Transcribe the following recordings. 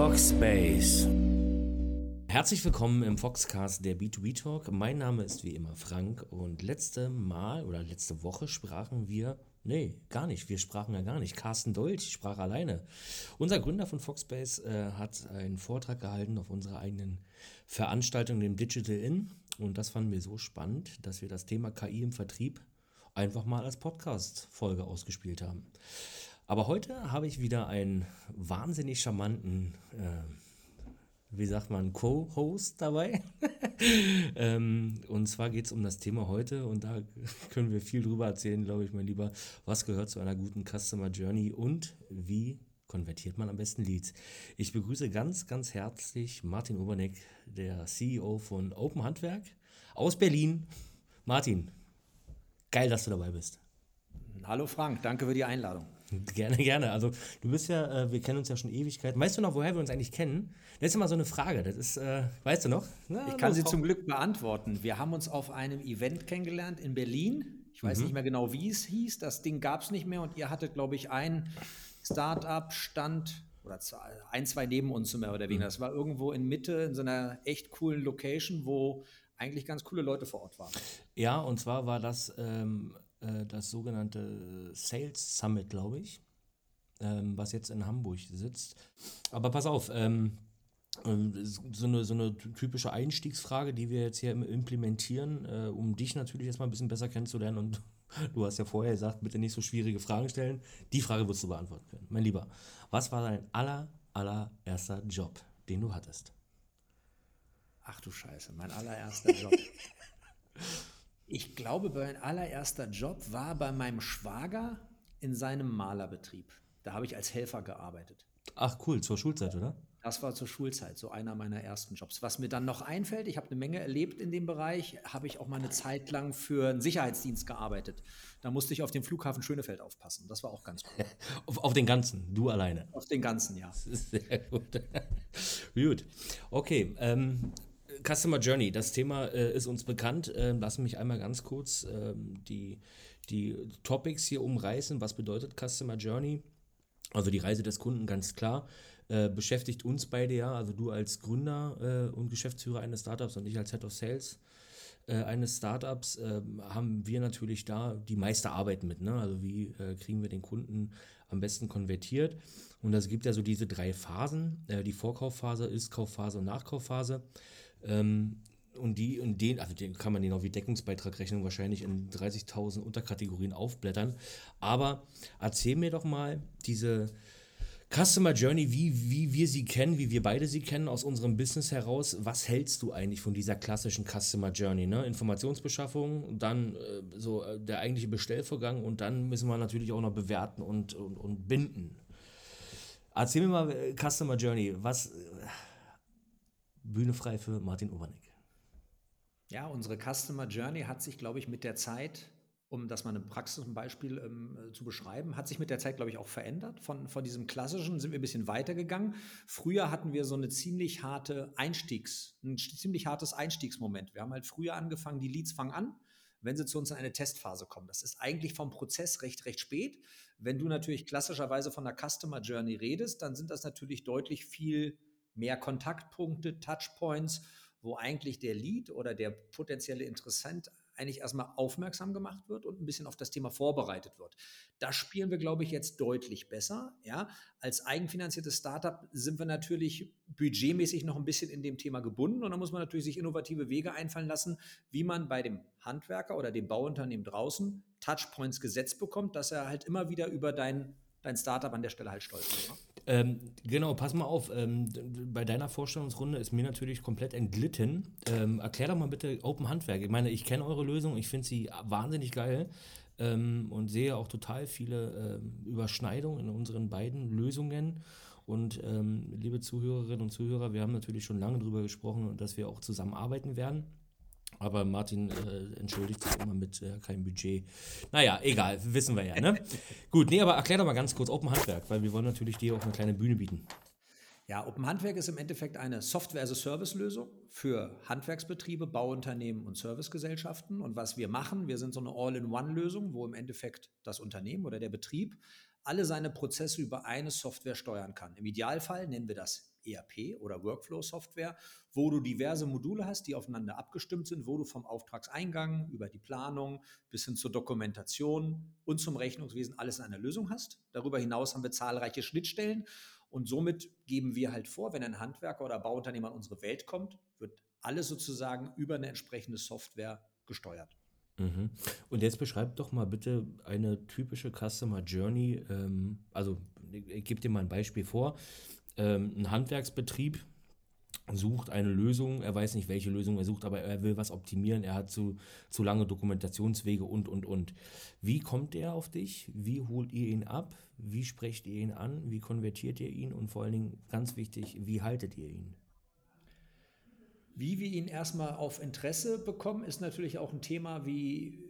Foxbase. Herzlich willkommen im Foxcast der B2B Talk. Mein Name ist wie immer Frank und letzte Mal oder letzte Woche sprachen wir, nee, gar nicht, wir sprachen ja gar nicht. Carsten Dolch sprach alleine. Unser Gründer von Foxbase äh, hat einen Vortrag gehalten auf unserer eigenen Veranstaltung, dem Digital Inn. Und das fanden wir so spannend, dass wir das Thema KI im Vertrieb einfach mal als Podcast-Folge ausgespielt haben. Aber heute habe ich wieder einen wahnsinnig charmanten äh, wie sagt man, Co-Host dabei. ähm, und zwar geht es um das Thema heute und da können wir viel drüber erzählen, glaube ich, mein Lieber. Was gehört zu einer guten Customer Journey und wie konvertiert man am besten Leads? Ich begrüße ganz, ganz herzlich Martin Oberneck, der CEO von Open Handwerk aus Berlin. Martin, geil, dass du dabei bist. Hallo Frank, danke für die Einladung. Gerne, gerne. Also du bist ja, äh, wir kennen uns ja schon Ewigkeiten. Weißt du noch, woher wir uns eigentlich kennen? Das ist immer so eine Frage. Das ist, äh, weißt du noch? Na, ich kann sie zum Glück beantworten. Wir haben uns auf einem Event kennengelernt in Berlin. Ich weiß mhm. nicht mehr genau, wie es hieß. Das Ding gab es nicht mehr und ihr hattet, glaube ich, ein Start-up-Stand oder ein, zwei neben uns mehr oder weniger. Mhm. Das war irgendwo in Mitte in so einer echt coolen Location, wo eigentlich ganz coole Leute vor Ort waren. Ja, und zwar war das ähm, äh, das sogenannte Sales Summit, glaube ich, ähm, was jetzt in Hamburg sitzt. Aber pass auf, ähm, ähm so eine, so eine typische Einstiegsfrage, die wir jetzt hier implementieren, äh, um dich natürlich erstmal ein bisschen besser kennenzulernen. Und du hast ja vorher gesagt, bitte nicht so schwierige Fragen stellen. Die Frage wirst du beantworten können. Mein Lieber, was war dein aller, allererster Job, den du hattest? Ach du Scheiße, mein allererster Job. Ich glaube, mein allererster Job war bei meinem Schwager in seinem Malerbetrieb. Da habe ich als Helfer gearbeitet. Ach cool, zur Schulzeit, oder? Das war zur Schulzeit, so einer meiner ersten Jobs. Was mir dann noch einfällt, ich habe eine Menge erlebt in dem Bereich, habe ich auch mal eine Zeit lang für einen Sicherheitsdienst gearbeitet. Da musste ich auf dem Flughafen Schönefeld aufpassen. Das war auch ganz gut. auf, auf, den ganzen, du alleine. Auf den ganzen, ja. Sehr gut. gut. Okay, ähm, Customer Journey, das Thema äh, ist uns bekannt. Äh, lass mich einmal ganz kurz äh, die, die Topics hier umreißen. Was bedeutet Customer Journey? Also die Reise des Kunden, ganz klar. Äh, beschäftigt uns beide ja, also du als Gründer äh, und Geschäftsführer eines Startups und ich als Head of Sales äh, eines Startups ähm, haben wir natürlich da die meiste Arbeit mit. Ne? Also wie kriegen wir den Kunden am besten konvertiert? Und es gibt ja so diese drei Phasen. die Vorkaufphase, Ist-Kaufphase und Nachkaufphase. Ähm, und die und den, also den kann man den auch wie Deckungsbeitragrechnung wahrscheinlich in 30.000 Unterkategorien aufblättern. Aber erzähl mir doch mal diese Customer Journey, wie, wie wir sie kennen, wie wir beide sie kennen aus unserem Business heraus. Was hältst du eigentlich von dieser klassischen Customer Journey? Ne? Informationsbeschaffung, dann äh, so äh, der eigentliche Bestellvorgang und dann müssen wir natürlich auch noch bewerten und, und, und binden. Erzähl mir mal äh, Customer Journey. Was äh, Bühne frei für Martin Obernick. Ja, unsere Customer Journey hat sich, glaube ich, mit der Zeit, um das mal ein Praxisbeispiel ähm, äh, zu beschreiben, hat sich mit der Zeit, glaube ich, auch verändert. Von, von diesem klassischen sind wir ein bisschen weitergegangen. Früher hatten wir so eine ziemlich harte Einstiegs, ein ziemlich hartes Einstiegsmoment. Wir haben halt früher angefangen, die Leads fangen an, wenn sie zu uns in eine Testphase kommen. Das ist eigentlich vom Prozess recht, recht spät. Wenn du natürlich klassischerweise von der Customer Journey redest, dann sind das natürlich deutlich viel mehr Kontaktpunkte, Touchpoints, wo eigentlich der Lead oder der potenzielle Interessent eigentlich erstmal aufmerksam gemacht wird und ein bisschen auf das Thema vorbereitet wird. Das spielen wir, glaube ich, jetzt deutlich besser. Ja, als eigenfinanziertes Startup sind wir natürlich budgetmäßig noch ein bisschen in dem Thema gebunden und da muss man natürlich sich innovative Wege einfallen lassen, wie man bei dem Handwerker oder dem Bauunternehmen draußen Touchpoints gesetzt bekommt, dass er halt immer wieder über dein, dein Startup an der Stelle halt stolz ist. Ähm, genau, pass mal auf. Ähm, bei deiner Vorstellungsrunde ist mir natürlich komplett entglitten. Ähm, erklär doch mal bitte Open Handwerk. Ich meine, ich kenne eure Lösung, ich finde sie wahnsinnig geil ähm, und sehe auch total viele ähm, Überschneidungen in unseren beiden Lösungen. Und ähm, liebe Zuhörerinnen und Zuhörer, wir haben natürlich schon lange darüber gesprochen, dass wir auch zusammenarbeiten werden. Aber Martin äh, entschuldigt sich immer mit äh, keinem Budget. Naja, egal, wissen wir ja, ne? Gut, nee, aber erklär doch mal ganz kurz Open Handwerk, weil wir wollen natürlich dir auch eine kleine Bühne bieten. Ja, Open Handwerk ist im Endeffekt eine Software-as-a-Service-Lösung für Handwerksbetriebe, Bauunternehmen und Servicegesellschaften. Und was wir machen, wir sind so eine All-in-One-Lösung, wo im Endeffekt das Unternehmen oder der Betrieb alle seine Prozesse über eine Software steuern kann. Im Idealfall nennen wir das ERP oder Workflow-Software, wo du diverse Module hast, die aufeinander abgestimmt sind, wo du vom Auftragseingang über die Planung bis hin zur Dokumentation und zum Rechnungswesen alles in einer Lösung hast. Darüber hinaus haben wir zahlreiche Schnittstellen und somit geben wir halt vor, wenn ein Handwerker oder Bauunternehmer in unsere Welt kommt, wird alles sozusagen über eine entsprechende Software gesteuert. Mhm. Und jetzt beschreib doch mal bitte eine typische Customer Journey. Ähm, also ich gebe dir mal ein Beispiel vor. Ähm, ein Handwerksbetrieb sucht eine Lösung, er weiß nicht, welche Lösung er sucht, aber er will was optimieren, er hat zu, zu lange Dokumentationswege und, und, und. Wie kommt er auf dich? Wie holt ihr ihn ab? Wie sprecht ihr ihn an? Wie konvertiert ihr ihn? Und vor allen Dingen, ganz wichtig, wie haltet ihr ihn? Wie wir ihn erstmal auf Interesse bekommen, ist natürlich auch ein Thema, wie,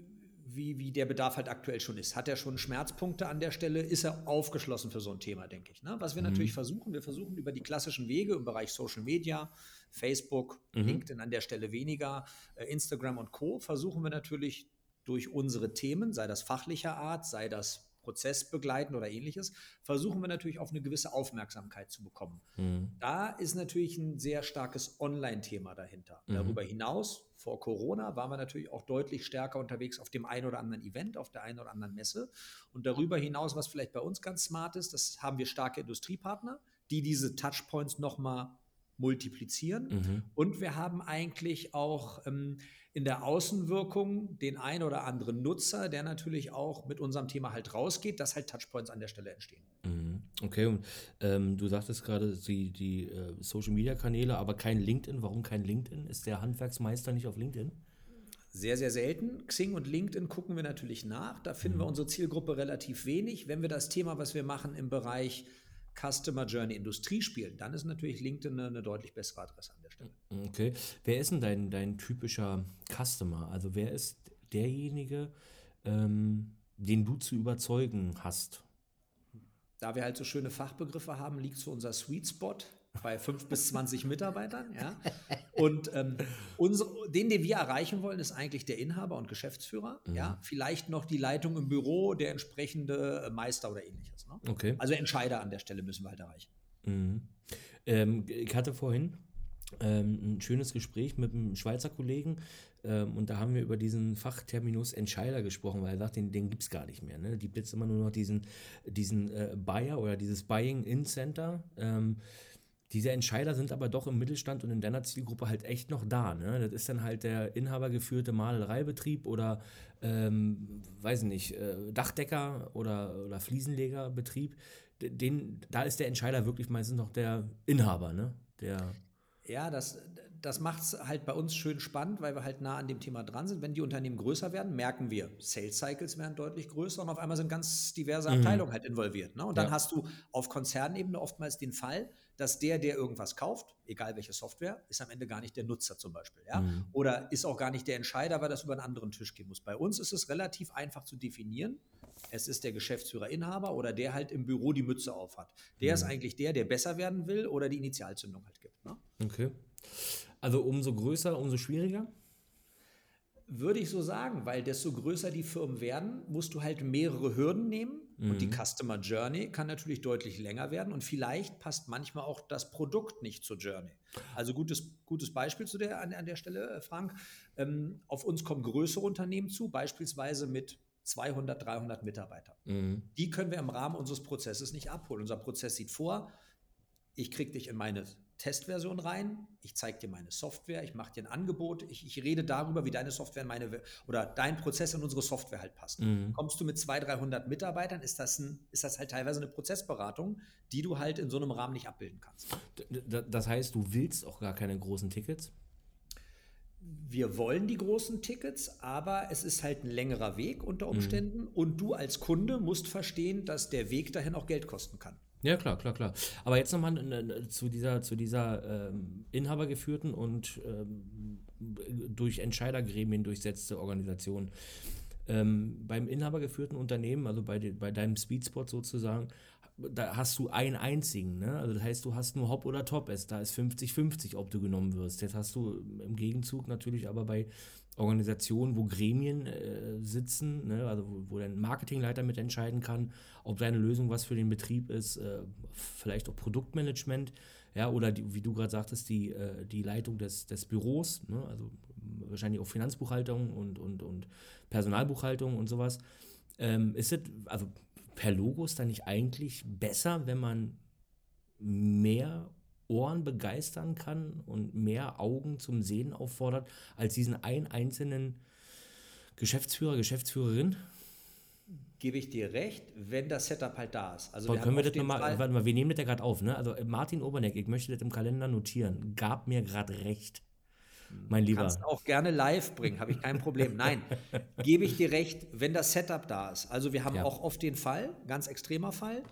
wie, wie der Bedarf halt aktuell schon ist. Hat er schon Schmerzpunkte an der Stelle? Ist er aufgeschlossen für so ein Thema, denke ich. Ne? Was wir mhm. natürlich versuchen, wir versuchen über die klassischen Wege im Bereich Social Media, Facebook, mhm. LinkedIn an der Stelle weniger, äh, Instagram und Co., versuchen wir natürlich durch unsere Themen, sei das fachlicher Art, sei das Prozess begleiten oder ähnliches, versuchen wir natürlich auf eine gewisse Aufmerksamkeit zu bekommen. Mhm. Da ist natürlich ein sehr starkes Online-Thema dahinter. Mhm. Darüber hinaus, vor Corona, waren wir natürlich auch deutlich stärker unterwegs auf dem einen oder anderen Event, auf der einen oder anderen Messe. Und darüber hinaus, was vielleicht bei uns ganz smart ist, das haben wir starke Industriepartner, die diese Touchpoints nochmal multiplizieren. Mhm. Und wir haben eigentlich auch ähm, in der Außenwirkung den ein oder anderen Nutzer, der natürlich auch mit unserem Thema halt rausgeht, dass halt Touchpoints an der Stelle entstehen. Mhm. Okay, und ähm, du sagtest gerade die, die äh, Social Media Kanäle, aber kein LinkedIn. Warum kein LinkedIn? Ist der Handwerksmeister nicht auf LinkedIn? Sehr, sehr selten. Xing und LinkedIn gucken wir natürlich nach. Da finden mhm. wir unsere Zielgruppe relativ wenig. Wenn wir das Thema, was wir machen im Bereich Customer Journey Industrie spielen, dann ist natürlich LinkedIn eine, eine, deutlich bessere Adresse an der Stelle. Okay. Wer ist denn dein, dein typischer Customer? Also wer ist derjenige, ähm, den du zu überzeugen hast? Da wir halt so schöne Fachbegriffe haben, liegt so unser Sweet Spot bei 5 bis 20 Mitarbeitern. Ja? Und ähm, unsere, den, den wir erreichen wollen, ist eigentlich der Inhaber und Geschäftsführer. Mhm. Ja? Vielleicht noch die Leitung im Büro, der entsprechende Meister oder ähnliches. Ne? Okay. Also Entscheider an der Stelle müssen wir halt erreichen. Mhm. Ähm, ich hatte vorhin ähm, ein schönes Gespräch mit einem Schweizer Kollegen ähm, und da haben wir über diesen Fachterminus Entscheider gesprochen, weil er sagt, den, den gibt es gar nicht mehr. Ne? Die blitzt immer nur noch diesen, diesen äh, Buyer oder dieses Buying-In-Center. Ähm, diese Entscheider sind aber doch im Mittelstand und in deiner Zielgruppe halt echt noch da. Ne? Das ist dann halt der inhabergeführte Malereibetrieb oder, ähm, weiß nicht, äh, Dachdecker oder, oder Fliesenlegerbetrieb. Den, da ist der Entscheider wirklich meistens noch der Inhaber, ne? Der ja, das, das macht es halt bei uns schön spannend, weil wir halt nah an dem Thema dran sind. Wenn die Unternehmen größer werden, merken wir, Sales Cycles werden deutlich größer und auf einmal sind ganz diverse mhm. Abteilungen mhm. halt involviert. Ne? Und dann ja. hast du auf Konzernebene oftmals den Fall, dass der, der irgendwas kauft, egal welche Software, ist am Ende gar nicht der Nutzer zum Beispiel. Ja? Mhm. Oder ist auch gar nicht der Entscheider, weil das über einen anderen Tisch gehen muss. Bei uns ist es relativ einfach zu definieren. Es ist der Geschäftsführer, Inhaber oder der halt im Büro die Mütze aufhat. Der mhm. ist eigentlich der, der besser werden will oder die Initialzündung halt gibt. Ne? Okay. Also umso größer, umso schwieriger? Würde ich so sagen, weil desto größer die Firmen werden, musst du halt mehrere Hürden nehmen. Mhm. Und die mhm. Customer Journey kann natürlich deutlich länger werden. Und vielleicht passt manchmal auch das Produkt nicht zur Journey. Also gutes, gutes Beispiel zu der, an, an der Stelle, äh, Frank. Ähm, auf uns kommen größere Unternehmen zu, beispielsweise mit 200, 300 Mitarbeitern. Mhm. Die können wir im Rahmen unseres Prozesses nicht abholen. Unser Prozess sieht vor, ich kriege dich in meine Testversion rein, ich zeige dir meine Software, ich mache dir ein Angebot, ich, ich, rede darüber, wie deine Software in meine oder dein Prozess in unsere Software halt passt. Mhm. Kommst du mit 200, 300 Mitarbeitern, ist das, ein, ist das halt teilweise eine Prozessberatung, die du halt in so einem Rahmen nicht abbilden kannst. Das heißt, du willst auch gar keine großen Tickets? wir wollen die großen Tickets, aber es ist halt ein längerer Weg unter mhm. Umständen mhm. und du als Kunde musst verstehen, dass der Weg dahin auch Geld kosten kann. Ja, klar, klar, klar. Aber jetzt nochmal zu dieser, zu dieser ähm, inhabergeführten und ähm, durch Entscheidergremien durchsetzte Organisation. Ähm, beim inhabergeführten Unternehmen, also bei, de, bei deinem Speedspot sozusagen, da hast du einen einzigen. Ne? Also das heißt, du hast nur Hop oder Top. Da ist 50-50, ob du genommen wirst. Jetzt hast du im Gegenzug natürlich aber bei Organisationen, wo Gremien äh, sitzen, ne? also wo, wo der Marketingleiter mitentscheiden kann, ob deine Lösung was für den Betrieb ist, äh, vielleicht auch Produktmanagement, ja, oder die, wie du gerade sagtest, die, äh, die Leitung des, des Büros, ne? also wahrscheinlich auch Finanzbuchhaltung und, und, und Personalbuchhaltung und sowas. Ähm, ist es, also per Logo ist da nicht eigentlich besser, wenn man mehr Ohren begeistern kann und mehr Augen zum Sehen auffordert, als diesen einen einzelnen Geschäftsführer, Geschäftsführerin? Gebe ich dir recht, wenn das Setup halt da ist. Also wir können wir das nochmal, warte mal, wir nehmen das ja gerade auf, ne? Also Martin Oberneck, ich möchte das im Kalender notieren, gab mir gerade recht. Mein Lieber. Kannst auch gerne live bringen, habe ich kein Problem. Nein, gebe ich dir recht, wenn das Setup da ist. Also wir haben ja. auch oft den Fall, ganz extremer Fall.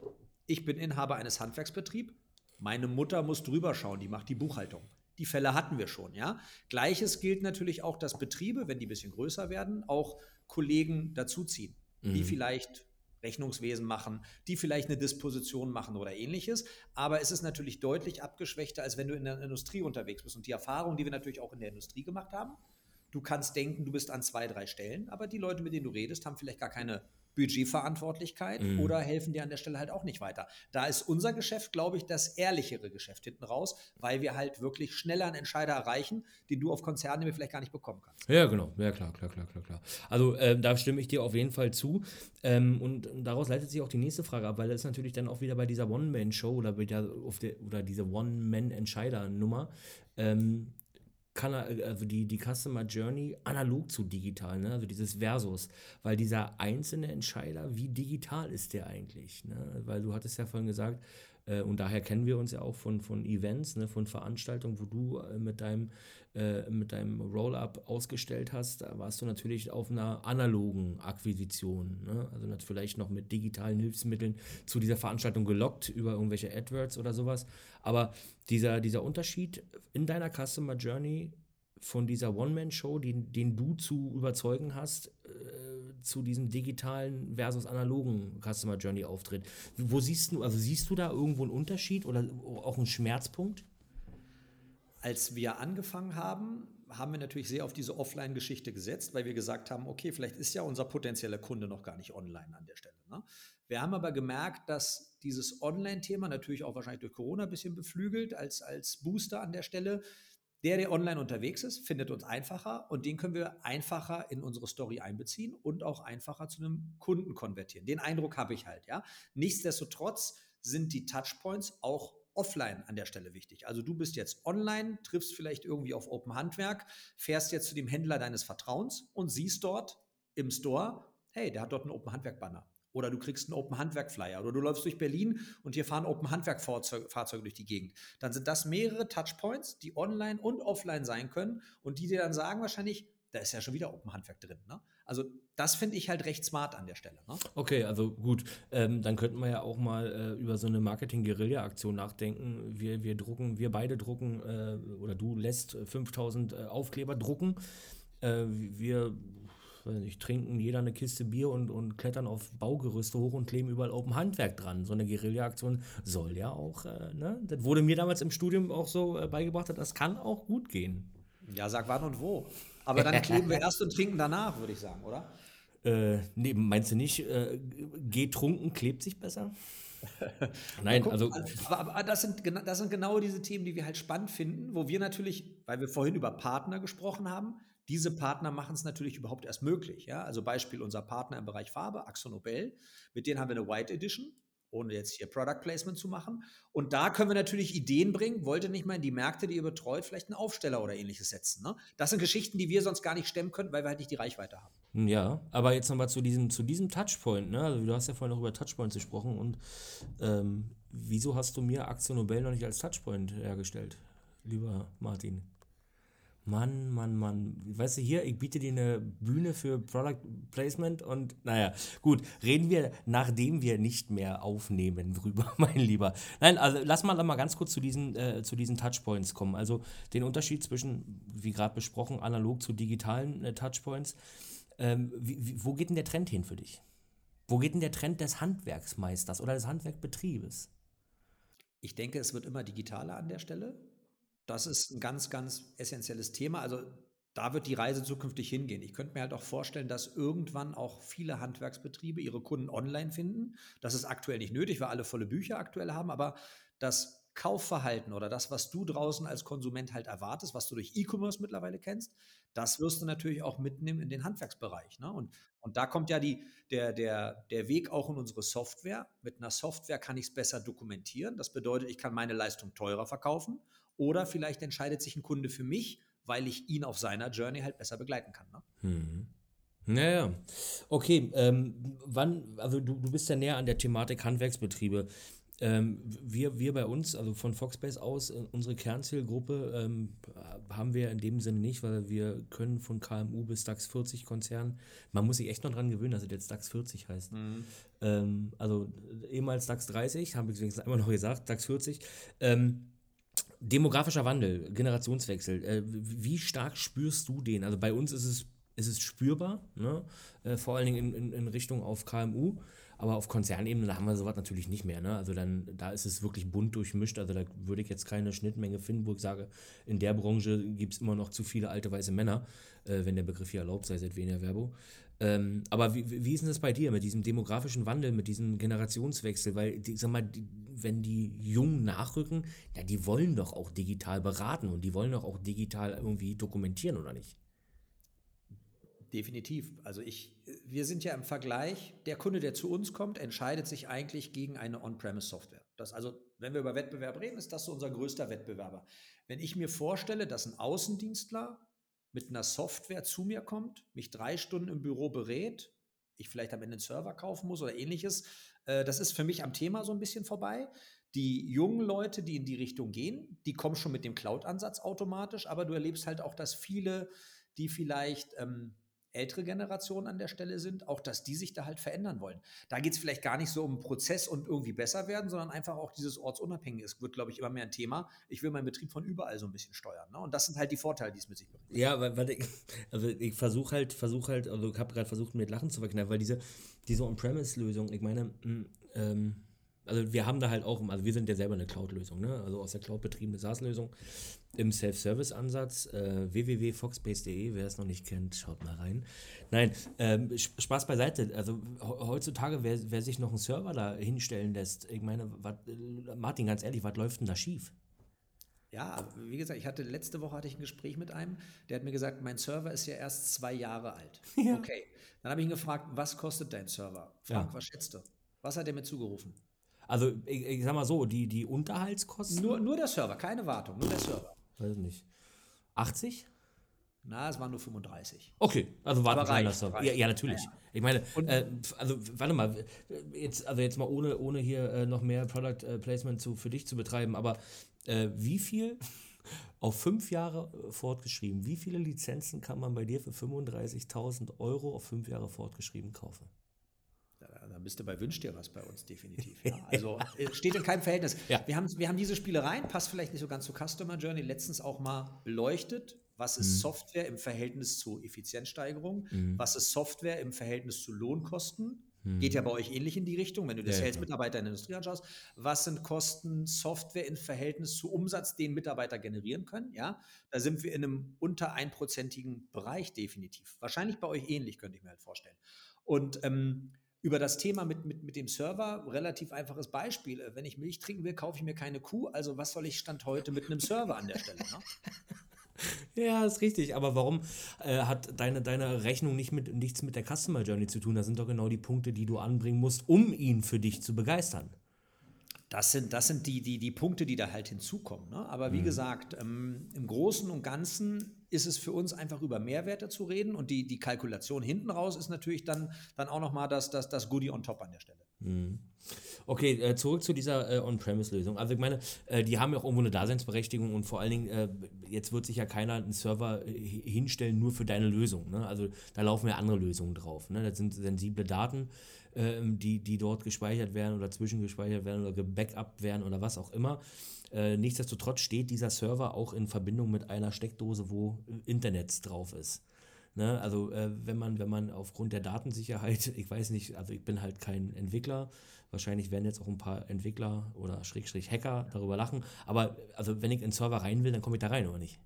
Ich bin Inhaber eines Handwerksbetriebs. Meine Mutter muss drüber schauen, die macht die Buchhaltung. Die Fälle hatten wir schon, ja. Gleiches gilt natürlich auch, dass Betriebe, wenn die ein bisschen größer werden, auch Kollegen dazuziehen, mhm. die vielleicht Rechnungswesen machen, die vielleicht eine Disposition machen oder ähnliches. Aber es ist natürlich deutlich abgeschwächter, als wenn du in der Industrie unterwegs bist. Und die Erfahrung, die wir natürlich auch in der Industrie gemacht haben, du kannst denken, du bist an zwei, drei Stellen, aber die Leute, mit denen du redest, haben vielleicht gar keine Budgetverantwortlichkeit mhm. oder helfen dir an der Stelle halt auch nicht weiter. Da ist unser Geschäft, glaube ich, das ehrlichere Geschäft hinten raus, weil wir halt wirklich schneller einen Entscheider erreichen, den du auf Konzernen vielleicht gar nicht bekommen kannst. Ja, genau. Ja, klar, klar, klar, klar, klar. Also äh, da stimme ich dir auf jeden Fall zu. Ähm, und daraus leitet sich auch die nächste Frage ab, weil das ist natürlich dann auch wieder bei dieser One-Man-Show oder, bei der, auf der, oder diese One-Man-Entscheider-Nummer. Ähm, also die, die Customer Journey analog zu digital, ne? also dieses Versus, weil dieser einzelne Entscheider, wie digital ist der eigentlich? Ne? Weil du hattest ja vorhin gesagt, äh, und daher kennen wir uns ja auch von, von Events, ne? von Veranstaltungen, wo du äh, mit deinem, äh, mit deinem Roll-Up ausgestellt hast, da warst du natürlich auf einer analogen Akquisition, ne? also vielleicht noch mit digitalen Hilfsmitteln zu dieser Veranstaltung gelockt über irgendwelche AdWords oder sowas, aber dieser, dieser Unterschied in deiner Customer Journey von dieser One-Man-Show, den, den du zu überzeugen hast, äh, zu diesem digitalen versus analogen Customer Journey-Auftritt. Wo siehst du, also siehst du da irgendwo einen Unterschied oder auch einen Schmerzpunkt? Als wir angefangen haben, haben wir natürlich sehr auf diese Offline-Geschichte gesetzt, weil wir gesagt haben, okay, vielleicht ist ja unser potenzieller Kunde noch gar nicht online an der Stelle. Ne? Wir haben aber gemerkt, dass dieses Online-Thema natürlich auch wahrscheinlich durch Corona ein bisschen beflügelt als, als Booster an der Stelle. Der, der online unterwegs ist, findet uns einfacher und den können wir einfacher in unsere Story einbeziehen und auch einfacher zu einem Kunden konvertieren. Den Eindruck habe ich halt, ja. Nichtsdestotrotz sind die Touchpoints auch offline an der Stelle wichtig. Also du bist jetzt online, triffst vielleicht irgendwie auf Open Handwerk, fährst jetzt zu dem Händler deines Vertrauens und siehst dort im Store, hey, der hat dort einen Open Handwerk Banner. Oder du kriegst einen Open Handwerk Flyer. Oder du läufst durch Berlin und hier fahren Open Handwerk Fahrzeuge durch die Gegend. Dann sind das mehrere Touchpoints, die online und offline sein können und die dir dann sagen wahrscheinlich, da ist ja schon wieder Open Handwerk drin. Ne? Also das finde ich halt recht smart an der Stelle. Ne? Okay, also gut, ähm, dann könnten wir ja auch mal äh, über so eine Marketing-Guerilla-Aktion nachdenken. Wir, wir drucken, wir beide drucken äh, oder du lässt 5000 äh, Aufkleber drucken. Äh, wir nicht, trinken jeder eine Kiste Bier und, und klettern auf Baugerüste hoch und kleben überall Open Handwerk dran. So eine Guerilla-Aktion soll ja auch, äh, ne? Das wurde mir damals im Studium auch so äh, beigebracht, das kann auch gut gehen. Ja, sag wann und wo. Aber dann kleben wir erst und trinken danach, würde ich sagen, oder? Äh, nee, meinst du nicht, äh, getrunken klebt sich besser? Nein, guck, also. Aber, aber, das, sind, das sind genau diese Themen, die wir halt spannend finden, wo wir natürlich, weil wir vorhin über Partner gesprochen haben, diese Partner machen es natürlich überhaupt erst möglich. Ja? Also Beispiel unser Partner im Bereich Farbe, Axo Nobel, mit denen haben wir eine White Edition ohne jetzt hier Product Placement zu machen. Und da können wir natürlich Ideen bringen, wollte nicht mal in die Märkte, die ihr betreut, vielleicht einen Aufsteller oder ähnliches setzen. Ne? Das sind Geschichten, die wir sonst gar nicht stemmen können, weil wir halt nicht die Reichweite haben. Ja, aber jetzt nochmal zu diesem, zu diesem Touchpoint. Ne? Also du hast ja vorhin noch über Touchpoints gesprochen und ähm, wieso hast du mir Aktion Nobel noch nicht als Touchpoint hergestellt, lieber Martin? Mann, Mann, Mann. Weißt du, hier, ich biete dir eine Bühne für Product Placement und naja, gut, reden wir, nachdem wir nicht mehr aufnehmen drüber, mein Lieber. Nein, also lass mal, mal ganz kurz zu diesen, äh, zu diesen Touchpoints kommen. Also den Unterschied zwischen, wie gerade besprochen, analog zu digitalen äh, Touchpoints. Ähm, wie, wie, wo geht denn der Trend hin für dich? Wo geht denn der Trend des Handwerksmeisters oder des Handwerkbetriebes? Ich denke, es wird immer digitaler an der Stelle. Das ist ein ganz, ganz essentielles Thema. Also da wird die Reise zukünftig hingehen. Ich könnte mir halt auch vorstellen, dass irgendwann auch viele Handwerksbetriebe ihre Kunden online finden. Das ist aktuell nicht nötig, weil alle volle Bücher aktuell haben, aber das Kaufverhalten oder das, was du draußen als Konsument halt erwartest, was du durch E-Commerce mittlerweile kennst, das wirst du natürlich auch mitnehmen in den Handwerksbereich. Ne? Und, und da kommt ja die, der, der, der Weg auch in unsere Software. Mit einer Software kann ich es besser dokumentieren. Das bedeutet, ich kann meine Leistung teurer verkaufen oder vielleicht entscheidet sich ein Kunde für mich, weil ich ihn auf seiner Journey halt besser begleiten kann. Ne? Hm. Naja, okay. Ähm, wann, also du, du bist ja näher an der Thematik Handwerksbetriebe. Ähm, wir, wir bei uns, also von Foxbase aus, äh, unsere Kernzielgruppe ähm, haben wir in dem Sinne nicht, weil wir können von KMU bis DAX 40 Konzernen, man muss sich echt noch dran gewöhnen, dass es jetzt DAX 40 heißt. Mhm. Ähm, also ehemals DAX 30, haben wir wenigstens einmal noch gesagt, DAX 40. Ähm, demografischer Wandel, Generationswechsel, äh, wie stark spürst du den? Also bei uns ist es, ist es spürbar, ne? äh, vor allen Dingen in, in, in Richtung auf KMU. Aber auf Konzernebene, da haben wir sowas natürlich nicht mehr. Ne? Also dann, da ist es wirklich bunt durchmischt. Also da würde ich jetzt keine Schnittmenge finden, wo ich sage, in der Branche gibt es immer noch zu viele alte weiße Männer, äh, wenn der Begriff hier erlaubt sei, seit weniger Verbo. Ähm, aber wie, wie ist denn das bei dir mit diesem demografischen Wandel, mit diesem Generationswechsel? Weil, die, sag mal, die, wenn die Jungen nachrücken, ja, die wollen doch auch digital beraten und die wollen doch auch digital irgendwie dokumentieren, oder nicht? Definitiv. Also ich, wir sind ja im Vergleich, der Kunde, der zu uns kommt, entscheidet sich eigentlich gegen eine On-Premise-Software. Das also, wenn wir über Wettbewerb reden, ist das so unser größter Wettbewerber. Wenn ich mir vorstelle, dass ein Außendienstler mit einer Software zu mir kommt, mich drei Stunden im Büro berät, ich vielleicht am Ende einen Server kaufen muss oder ähnliches, äh, das ist für mich am Thema so ein bisschen vorbei. Die jungen Leute, die in die Richtung gehen, die kommen schon mit dem Cloud-Ansatz automatisch, aber du erlebst halt auch, dass viele, die vielleicht ähm, ältere Generationen an der Stelle sind, auch dass die sich da halt verändern wollen. Da geht es vielleicht gar nicht so um Prozess und irgendwie besser werden, sondern einfach auch dieses ortsunabhängige. Es wird, glaube ich, immer mehr ein Thema. Ich will meinen Betrieb von überall so ein bisschen steuern. Ne? Und das sind halt die Vorteile, die es mit sich bringt. Ja, weil, weil ich, also ich versuche halt, versuche halt, also ich habe gerade versucht, mit Lachen zu verkneifen, weil diese, diese On-Premise-Lösung, ich meine, hm, ähm, also wir haben da halt auch, also wir sind ja selber eine Cloud-Lösung, ne? also aus der Cloud betriebene SaaS-Lösung im Self-Service-Ansatz. Äh, www.foxbase.de, wer es noch nicht kennt, schaut mal rein. Nein, ähm, Spaß beiseite. Also heutzutage, wer, wer sich noch einen Server da hinstellen lässt, ich meine, wat, Martin, ganz ehrlich, was läuft denn da schief? Ja, wie gesagt, ich hatte letzte Woche hatte ich ein Gespräch mit einem, der hat mir gesagt, mein Server ist ja erst zwei Jahre alt. Ja. Okay. Dann habe ich ihn gefragt, was kostet dein Server? Frank, ja. was schätzt du? Was hat er mir zugerufen? Also, ich, ich sag mal so, die, die Unterhaltskosten. Nur, nur der Server, keine Wartung, nur der Server. Weiß nicht. 80? Na, es waren nur 35. Okay, also war ein kleiner Server. Ja, ja, natürlich. Ja. Ich meine, äh, also warte mal, jetzt, also jetzt mal ohne, ohne hier äh, noch mehr Product äh, Placement zu, für dich zu betreiben, aber äh, wie viel auf fünf Jahre äh, fortgeschrieben, wie viele Lizenzen kann man bei dir für 35.000 Euro auf fünf Jahre fortgeschrieben kaufen? Dann bist du bei Wünsch dir was bei uns definitiv. Ja. Also äh, steht in keinem Verhältnis. Ja. Wir, haben, wir haben diese Spielereien, passt vielleicht nicht so ganz zu Customer Journey, letztens auch mal beleuchtet. Was ist mhm. Software im Verhältnis zu Effizienzsteigerung? Mhm. Was ist Software im Verhältnis zu Lohnkosten? Mhm. Geht ja bei euch ähnlich in die Richtung, wenn du die ja, Sales-Mitarbeiter in der Industrie anschaust. Was sind Kosten Software im Verhältnis zu Umsatz, den Mitarbeiter generieren können? Ja, da sind wir in einem unter einprozentigen Bereich definitiv. Wahrscheinlich bei euch ähnlich, könnte ich mir halt vorstellen. Und ähm, über das Thema mit, mit, mit dem Server, relativ einfaches Beispiel. Wenn ich Milch trinken will, kaufe ich mir keine Kuh. Also was soll ich Stand heute mit einem Server an der Stelle? Ne? Ja, ist richtig. Aber warum äh, hat deine, deine Rechnung nicht mit, nichts mit der Customer Journey zu tun? Das sind doch genau die Punkte, die du anbringen musst, um ihn für dich zu begeistern. Das sind, das sind die, die, die Punkte, die da halt hinzukommen. Ne? Aber wie mhm. gesagt, ähm, im Großen und Ganzen ist es für uns einfach über Mehrwerte zu reden und die, die Kalkulation hinten raus ist natürlich dann, dann auch nochmal das, das, das Goodie on top an der Stelle. Mhm. Okay, äh, zurück zu dieser äh, On-Premise-Lösung. Also ich meine, äh, die haben ja auch irgendwo eine Daseinsberechtigung und vor allen Dingen, jetzt wird sich ja keiner einen Server hinstellen nur für deine Lösung. Ne? Also da laufen ja andere Lösungen drauf. Ne? Das sind sensible Daten, ähm, die, die dort gespeichert werden oder zwischengespeichert werden oder gebackupt werden oder was auch immer. Äh, nichtsdestotrotz steht dieser Server auch in Verbindung mit einer Steckdose, wo Internet drauf ist. Ne? Also äh, wenn man, wenn man aufgrund der Datensicherheit, ich weiß nicht, also ich bin halt kein Entwickler, wahrscheinlich werden jetzt auch ein paar Entwickler oder Schrägstrich Hacker darüber lachen, aber also wenn ich in den Server rein will, dann komme ich da rein, oder nicht?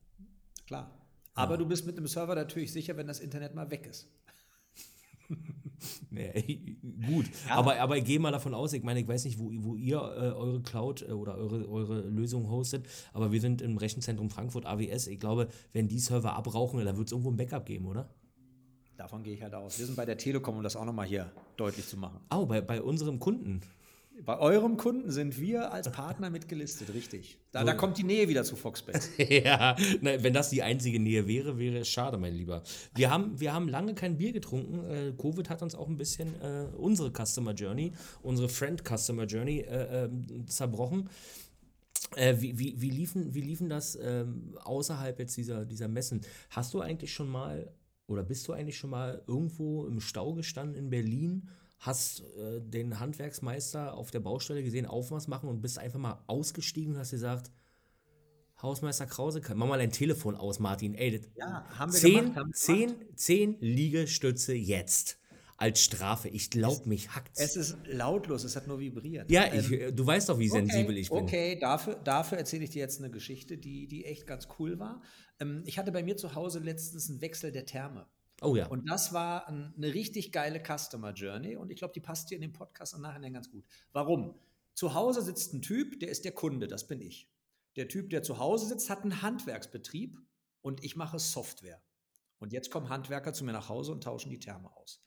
Klar. Aber ja. du bist mit einem Server natürlich sicher, wenn das Internet mal weg ist. Nee, gut, ja. aber, aber ich gehe mal davon aus, ich meine, ich weiß nicht, wo, wo ihr äh, eure Cloud äh, oder eure, eure Lösung hostet, aber wir sind im Rechenzentrum Frankfurt AWS. Ich glaube, wenn die Server abrauchen, dann wird es irgendwo ein Backup geben, oder? Davon gehe ich halt aus. Wir sind bei der Telekom, um das auch nochmal hier deutlich zu machen. Oh, bei, bei unserem Kunden. Bei eurem Kunden sind wir als Partner mitgelistet, richtig. Da, so. da kommt die Nähe wieder zu Foxbase. ja, na, wenn das die einzige Nähe wäre, wäre es schade, mein Lieber. Wir haben, wir haben lange kein Bier getrunken. Äh, Covid hat uns auch ein bisschen äh, unsere Customer Journey, unsere Friend Customer Journey äh, ähm, zerbrochen. Äh, wie, wie, wie, liefen, wie liefen das ähm, außerhalb jetzt dieser, dieser Messen? Hast du eigentlich schon mal oder bist du eigentlich schon mal irgendwo im Stau gestanden in Berlin hast äh, den Handwerksmeister auf der Baustelle gesehen, Aufmaß machen und bist einfach mal ausgestiegen und hast gesagt, Hausmeister Krause, mach mal ein Telefon aus, Martin. Ey, ja, haben wir zehn, gemacht, haben zehn, gemacht. zehn Liegestütze jetzt als Strafe. Ich glaube, mich hackt Es ist lautlos, es hat nur vibriert. Ja, ich, ähm, du weißt doch, wie okay, sensibel ich bin. Okay, dafür, dafür erzähle ich dir jetzt eine Geschichte, die, die echt ganz cool war. Ähm, ich hatte bei mir zu Hause letztens einen Wechsel der Therme. Oh ja. Und das war eine richtig geile Customer Journey und ich glaube, die passt hier in den Podcast und nachher ganz gut. Warum? Zu Hause sitzt ein Typ, der ist der Kunde, das bin ich. Der Typ, der zu Hause sitzt, hat einen Handwerksbetrieb und ich mache Software. Und jetzt kommen Handwerker zu mir nach Hause und tauschen die Therme aus.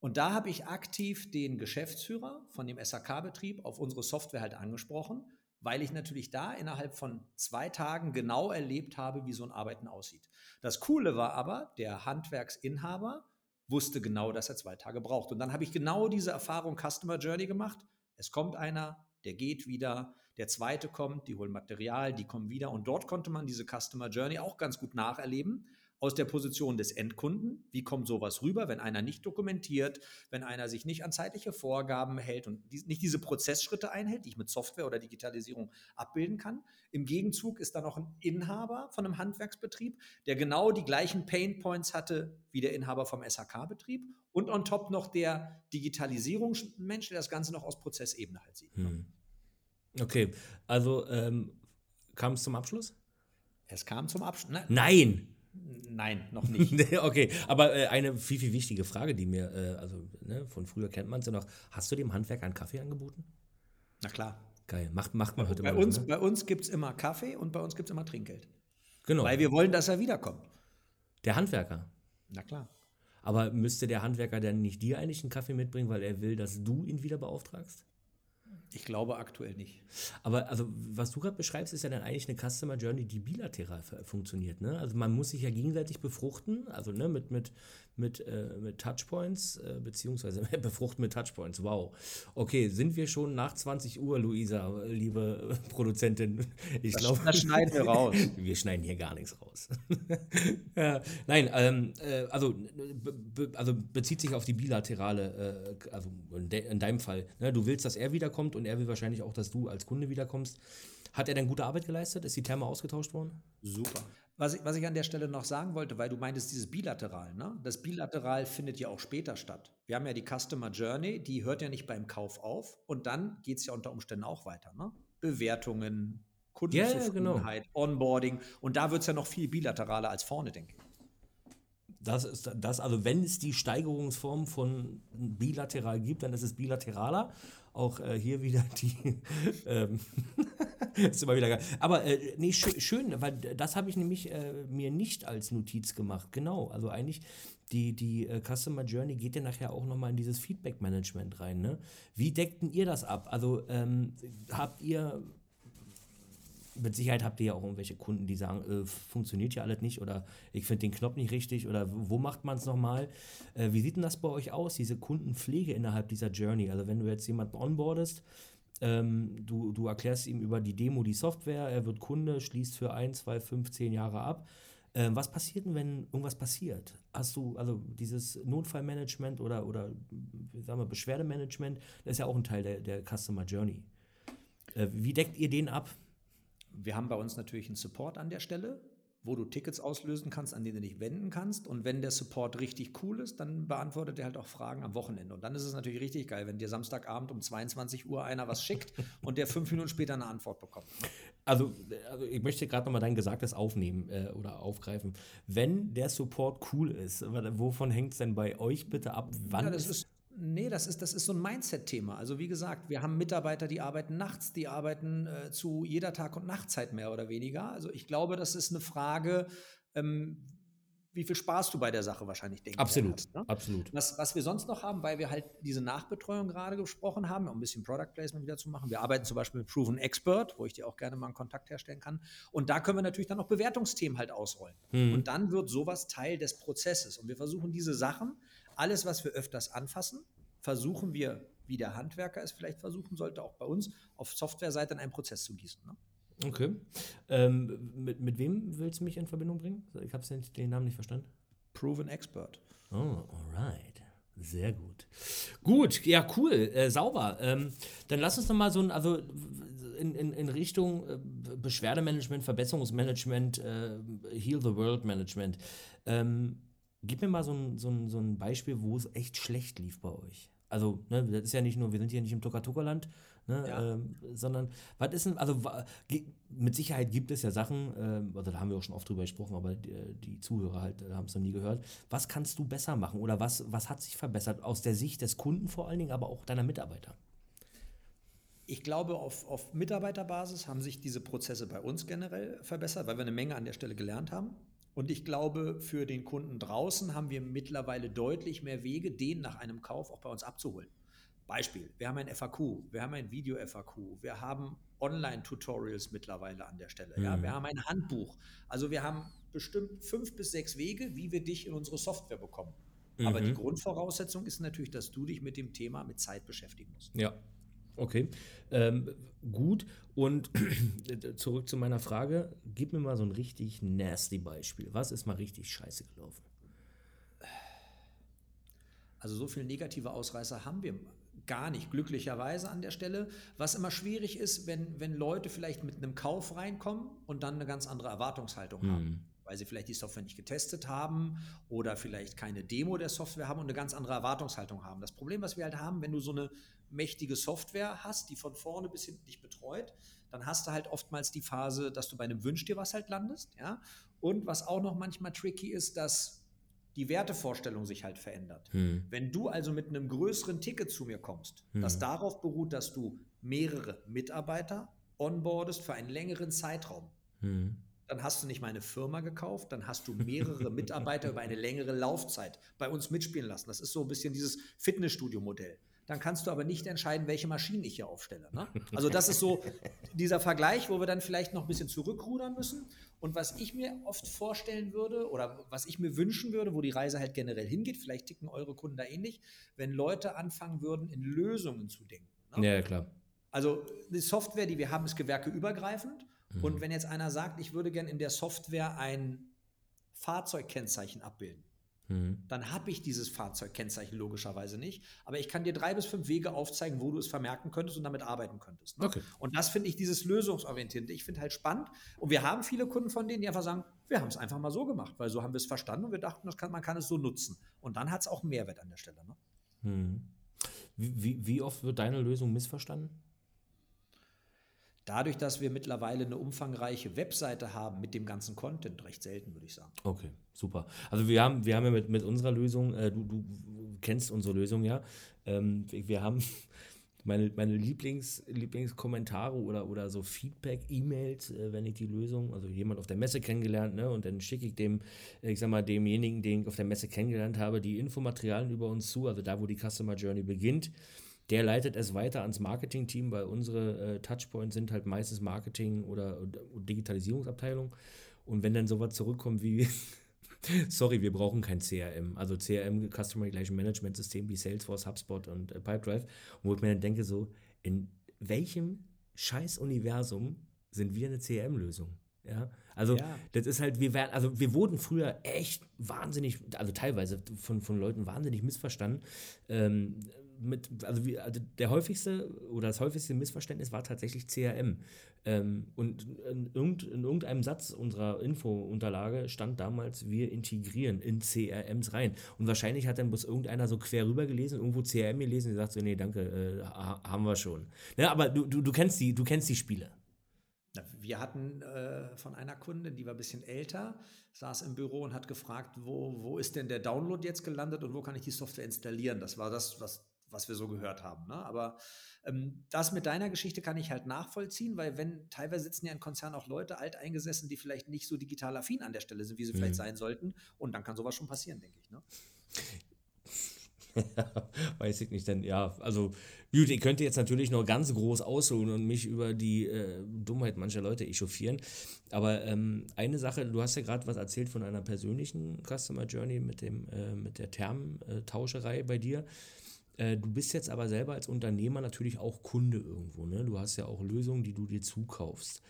Und da habe ich aktiv den Geschäftsführer von dem SAK-Betrieb auf unsere Software halt angesprochen, weil ich natürlich da innerhalb von zwei Tagen genau erlebt habe, wie so ein Arbeiten aussieht. Das Coole war aber, der Handwerksinhaber wusste genau, dass er zwei Tage braucht. Und dann habe ich genau diese Erfahrung Customer Journey gemacht. Es kommt einer, der geht wieder, der zweite kommt, die holen Material, die kommen wieder. Und dort konnte man diese Customer Journey auch ganz gut nacherleben aus der Position des Endkunden. Wie kommt sowas rüber, wenn einer nicht dokumentiert, wenn einer sich nicht an zeitliche Vorgaben hält und die, nicht diese Prozessschritte einhält, die ich mit Software oder Digitalisierung abbilden kann. Im Gegenzug ist da noch ein Inhaber von einem Handwerksbetrieb, der genau die gleichen Pain Points hatte wie der Inhaber vom SHK-Betrieb und on top noch der Digitalisierungsmensch, der das Ganze noch aus Prozessebene halt sieht. Hm. Okay, also ähm, kam es zum Abschluss? Es kam zum Abschluss. Ne? Nein! Nein, noch nicht. okay, aber äh, eine viel, viel wichtige Frage, die mir, äh, also ne, von früher kennt man es ja noch, hast du dem Handwerk einen Kaffee angeboten? Na klar. Geil, macht, macht man heute bei mal. Uns, ne? Bei uns gibt es immer Kaffee und bei uns gibt es immer Trinkgeld. Genau. Weil wir wollen, dass er wiederkommt. Der Handwerker? Na klar. Aber müsste der Handwerker dann nicht dir eigentlich einen Kaffee mitbringen, weil er will, dass du ihn wieder beauftragst? Ich glaube aktuell nicht. Aber also, was du gerade beschreibst, ist ja dann eigentlich eine Customer Journey, die bilateral funktioniert. Ne? Also man muss sich ja gegenseitig befruchten, also ne, mit, mit, mit, äh, mit Touchpoints, äh, beziehungsweise befruchten mit Touchpoints. Wow. Okay, sind wir schon nach 20 Uhr, Luisa, liebe Produzentin? Ich glaube. Das schneiden wir raus. wir schneiden hier gar nichts raus. ja, nein, ähm, äh, also, be, also bezieht sich auf die bilaterale, äh, also in, de, in deinem Fall. Ne? Du willst, dass er wiederkommt und er will wahrscheinlich auch, dass du als Kunde wiederkommst. Hat er denn gute Arbeit geleistet? Ist die Therme ausgetauscht worden? Super. Was ich, was ich an der Stelle noch sagen wollte, weil du meintest dieses Bilateral, ne? Das Bilateral findet ja auch später statt. Wir haben ja die Customer Journey, die hört ja nicht beim Kauf auf und dann geht es ja unter Umständen auch weiter, ne? Bewertungen, Kundenzufriedenheit, ja, genau. Onboarding und da wird es ja noch viel bilateraler als vorne, denke ich. Das ist das, also wenn es die Steigerungsform von bilateral gibt, dann ist es bilateraler. Auch äh, hier wieder die. ähm, ist immer wieder geil. Aber äh, nee, schön, schön, weil das habe ich nämlich äh, mir nicht als Notiz gemacht. Genau. Also eigentlich die, die uh, Customer Journey geht ja nachher auch nochmal in dieses Feedback-Management rein. Ne? Wie deckten ihr das ab? Also ähm, habt ihr mit Sicherheit habt ihr ja auch irgendwelche Kunden, die sagen, äh, funktioniert ja alles nicht oder ich finde den Knopf nicht richtig oder wo macht man es nochmal? Äh, wie sieht denn das bei euch aus, diese Kundenpflege innerhalb dieser Journey? Also wenn du jetzt jemanden onboardest, ähm, du, du erklärst ihm über die Demo die Software, er wird Kunde, schließt für ein, zwei, fünf, zehn Jahre ab. Ähm, was passiert denn, wenn irgendwas passiert? Hast du also dieses Notfallmanagement oder, oder sagen wir, Beschwerdemanagement, das ist ja auch ein Teil der, der Customer Journey. Äh, wie deckt ihr den ab? Wir haben bei uns natürlich einen Support an der Stelle, wo du Tickets auslösen kannst, an denen du dich wenden kannst. Und wenn der Support richtig cool ist, dann beantwortet er halt auch Fragen am Wochenende. Und dann ist es natürlich richtig geil, wenn dir Samstagabend um 22 Uhr einer was schickt und der fünf Minuten später eine Antwort bekommt. Also, also ich möchte gerade nochmal dein Gesagtes aufnehmen äh, oder aufgreifen. Wenn der Support cool ist, wovon hängt es denn bei euch bitte ab? Wann ja, das ist Nee, das ist, das ist so ein Mindset-Thema. Also wie gesagt, wir haben Mitarbeiter, die arbeiten nachts, die arbeiten äh, zu jeder Tag- und Nachtzeit mehr oder weniger. Also ich glaube, das ist eine Frage, ähm, wie viel Spaß du bei der Sache wahrscheinlich denkst. Absolut, hast, ne? absolut. Was, was wir sonst noch haben, weil wir halt diese Nachbetreuung gerade gesprochen haben, um ein bisschen Product Placement wieder zu machen. Wir arbeiten zum Beispiel mit Proven Expert, wo ich dir auch gerne mal einen Kontakt herstellen kann. Und da können wir natürlich dann auch Bewertungsthemen halt ausrollen. Mhm. Und dann wird sowas Teil des Prozesses. Und wir versuchen diese Sachen alles, was wir öfters anfassen, versuchen wir, wie der Handwerker es vielleicht versuchen sollte, auch bei uns auf Softwareseite in einen Prozess zu gießen. Ne? Okay. Ähm, mit, mit wem willst du mich in Verbindung bringen? Ich habe den Namen nicht verstanden. Proven Expert. Oh, alright. Sehr gut. Gut, ja, cool, äh, sauber. Ähm, dann lass uns nochmal so ein, also in, in, in Richtung äh, Beschwerdemanagement, Verbesserungsmanagement, äh, Heal the World Management. Ähm, Gib mir mal so ein, so ein, so ein Beispiel, wo es echt schlecht lief bei euch. Also, ne, das ist ja nicht nur, wir sind hier nicht im Tucker-Tucker-Land, ne, ja. ähm, sondern was ist denn, also mit Sicherheit gibt es ja Sachen, ähm, also da haben wir auch schon oft drüber gesprochen, aber die, die Zuhörer halt äh, haben es noch nie gehört. Was kannst du besser machen oder was, was hat sich verbessert aus der Sicht des Kunden vor allen Dingen, aber auch deiner Mitarbeiter? Ich glaube, auf, auf Mitarbeiterbasis haben sich diese Prozesse bei uns generell verbessert, weil wir eine Menge an der Stelle gelernt haben. Und ich glaube, für den Kunden draußen haben wir mittlerweile deutlich mehr Wege, den nach einem Kauf auch bei uns abzuholen. Beispiel, wir haben ein FAQ, wir haben ein Video-FAQ, wir haben Online-Tutorials mittlerweile an der Stelle, mhm. ja, wir haben ein Handbuch. Also wir haben bestimmt fünf bis sechs Wege, wie wir dich in unsere Software bekommen. Mhm. Aber die mhm. Grundvoraussetzung ist natürlich, dass du dich mit dem Thema mit Zeit beschäftigen musst. Ja, Okay, ähm, gut. Und zurück zu meiner Frage. Gib mir mal so ein richtig nasty Beispiel. Was ist mal richtig scheiße gelaufen? Also so viele negative Ausreißer haben wir gar nicht, glücklicherweise an der Stelle. Was immer schwierig ist, wenn, wenn Leute vielleicht mit einem Kauf reinkommen und dann eine ganz andere Erwartungshaltung mhm. haben weil sie vielleicht die Software nicht getestet haben oder vielleicht keine Demo der Software haben und eine ganz andere Erwartungshaltung haben. Das Problem, was wir halt haben, wenn du so eine mächtige Software hast, die von vorne bis hinten dich betreut, dann hast du halt oftmals die Phase, dass du bei einem Wünsch dir was halt landest, ja. Und was auch noch manchmal tricky ist, dass die Wertevorstellung sich halt verändert. Hm. Wenn du also mit einem größeren Ticket zu mir kommst, hm. das darauf beruht, dass du mehrere Mitarbeiter onboardest für einen längeren Zeitraum, hm dann hast du nicht meine Firma gekauft, dann hast du mehrere Mitarbeiter über eine längere Laufzeit bei uns mitspielen lassen. Das ist so ein bisschen dieses Fitnessstudio-Modell. Dann kannst du aber nicht entscheiden, welche Maschinen ich hier aufstelle. Ne? Also das ist so dieser Vergleich, wo wir dann vielleicht noch ein bisschen zurückrudern müssen. Und was ich mir oft vorstellen würde oder was ich mir wünschen würde, wo die Reise halt generell hingeht, vielleicht ticken eure Kunden da ähnlich, wenn Leute anfangen würden, in Lösungen zu denken. Ne? Ja, klar. Also die Software, die wir haben, ist gewerkeübergreifend. Mhm. Und wenn jetzt einer sagt, ich würde gerne in der Software ein Fahrzeugkennzeichen abbilden, mhm. dann habe ich dieses Fahrzeugkennzeichen logischerweise nicht. Aber ich kann dir drei bis fünf Wege aufzeigen, wo du es vermerken könntest und damit arbeiten könntest. Ne? Okay. Und das finde ich dieses lösungsorientierte. Ich finde halt spannend. Und wir haben viele Kunden von denen, die einfach sagen, wir haben es einfach mal so gemacht, weil so haben wir es verstanden und wir dachten, kann, man kann es so nutzen. Und dann hat es auch Mehrwert an der Stelle. Ne? Mhm. Wie, wie, wie oft wird deine Lösung missverstanden? Dadurch, dass wir mittlerweile eine umfangreiche Webseite haben mit dem ganzen Content, recht selten, würde ich sagen. Okay, super. Also wir haben, wir haben ja mit, mit unserer Lösung, äh, du, du kennst unsere Lösung ja, ähm, wir haben meine, meine Lieblings, Lieblingskommentare oder, oder so Feedback-E-Mails, äh, wenn ich die Lösung, also jemand auf der Messe kennengelernt, ne, und dann schicke ich dem, äh, ich sag mal, demjenigen, den ich auf der Messe kennengelernt habe, die Infomaterialien über uns zu, also da, wo die Customer Journey beginnt. Der leitet es weiter ans Marketing-Team, weil unsere äh, Touchpoints sind halt meistens Marketing oder, oder Digitalisierungsabteilung. Und wenn dann sowas zurückkommt wie, sorry, wir brauchen kein CRM, also CRM, Customer Relation Management System wie Salesforce, HubSpot und äh, Pipedrive, wo ich mir dann denke, so, in welchem Scheiß-Universum sind wir eine CRM-Lösung? Ja, also ja. das ist halt, wir werden, also wir wurden früher echt wahnsinnig, also teilweise von, von Leuten wahnsinnig missverstanden. Ähm, mit, also, wie, also der häufigste oder das häufigste Missverständnis war tatsächlich CRM. Ähm, und in, irgend, in, irgendeinem Satz unserer Infounterlage stand damals, wir integrieren in CRMs rein. Und wahrscheinlich hat dann bloß irgendeiner so quer rüber gelesen, irgendwo CRM gelesen und sagt so, nee, danke, äh, haben wir schon. Ja, aber du, du, du, kennst die, du kennst die Spiele. Wir hatten äh, von einer Kundin, die war ein bisschen älter, saß im Büro und hat gefragt, wo, wo ist denn der Download jetzt gelandet und wo kann ich die Software installieren? Das war das, was, was wir so gehört haben. Ne? Aber ähm, das mit deiner Geschichte kann ich halt nachvollziehen, weil wenn teilweise sitzen ja in Konzernen auch Leute alteingesessen, die vielleicht nicht so digital affin an der Stelle sind, wie sie mhm. vielleicht sein sollten. Und dann kann sowas schon passieren, denke ich. Ne? weiß ich nicht, denn ja, also gut, ich könnte jetzt natürlich noch ganz groß ausholen und mich über die äh, Dummheit mancher Leute echauffieren, aber ähm, eine Sache, du hast ja gerade was erzählt von einer persönlichen Customer Journey mit, dem, äh, mit der Termtauscherei bei dir. Äh, du bist jetzt aber selber als Unternehmer natürlich auch Kunde irgendwo, ne? Du hast ja auch Lösungen, die du dir zukaufst.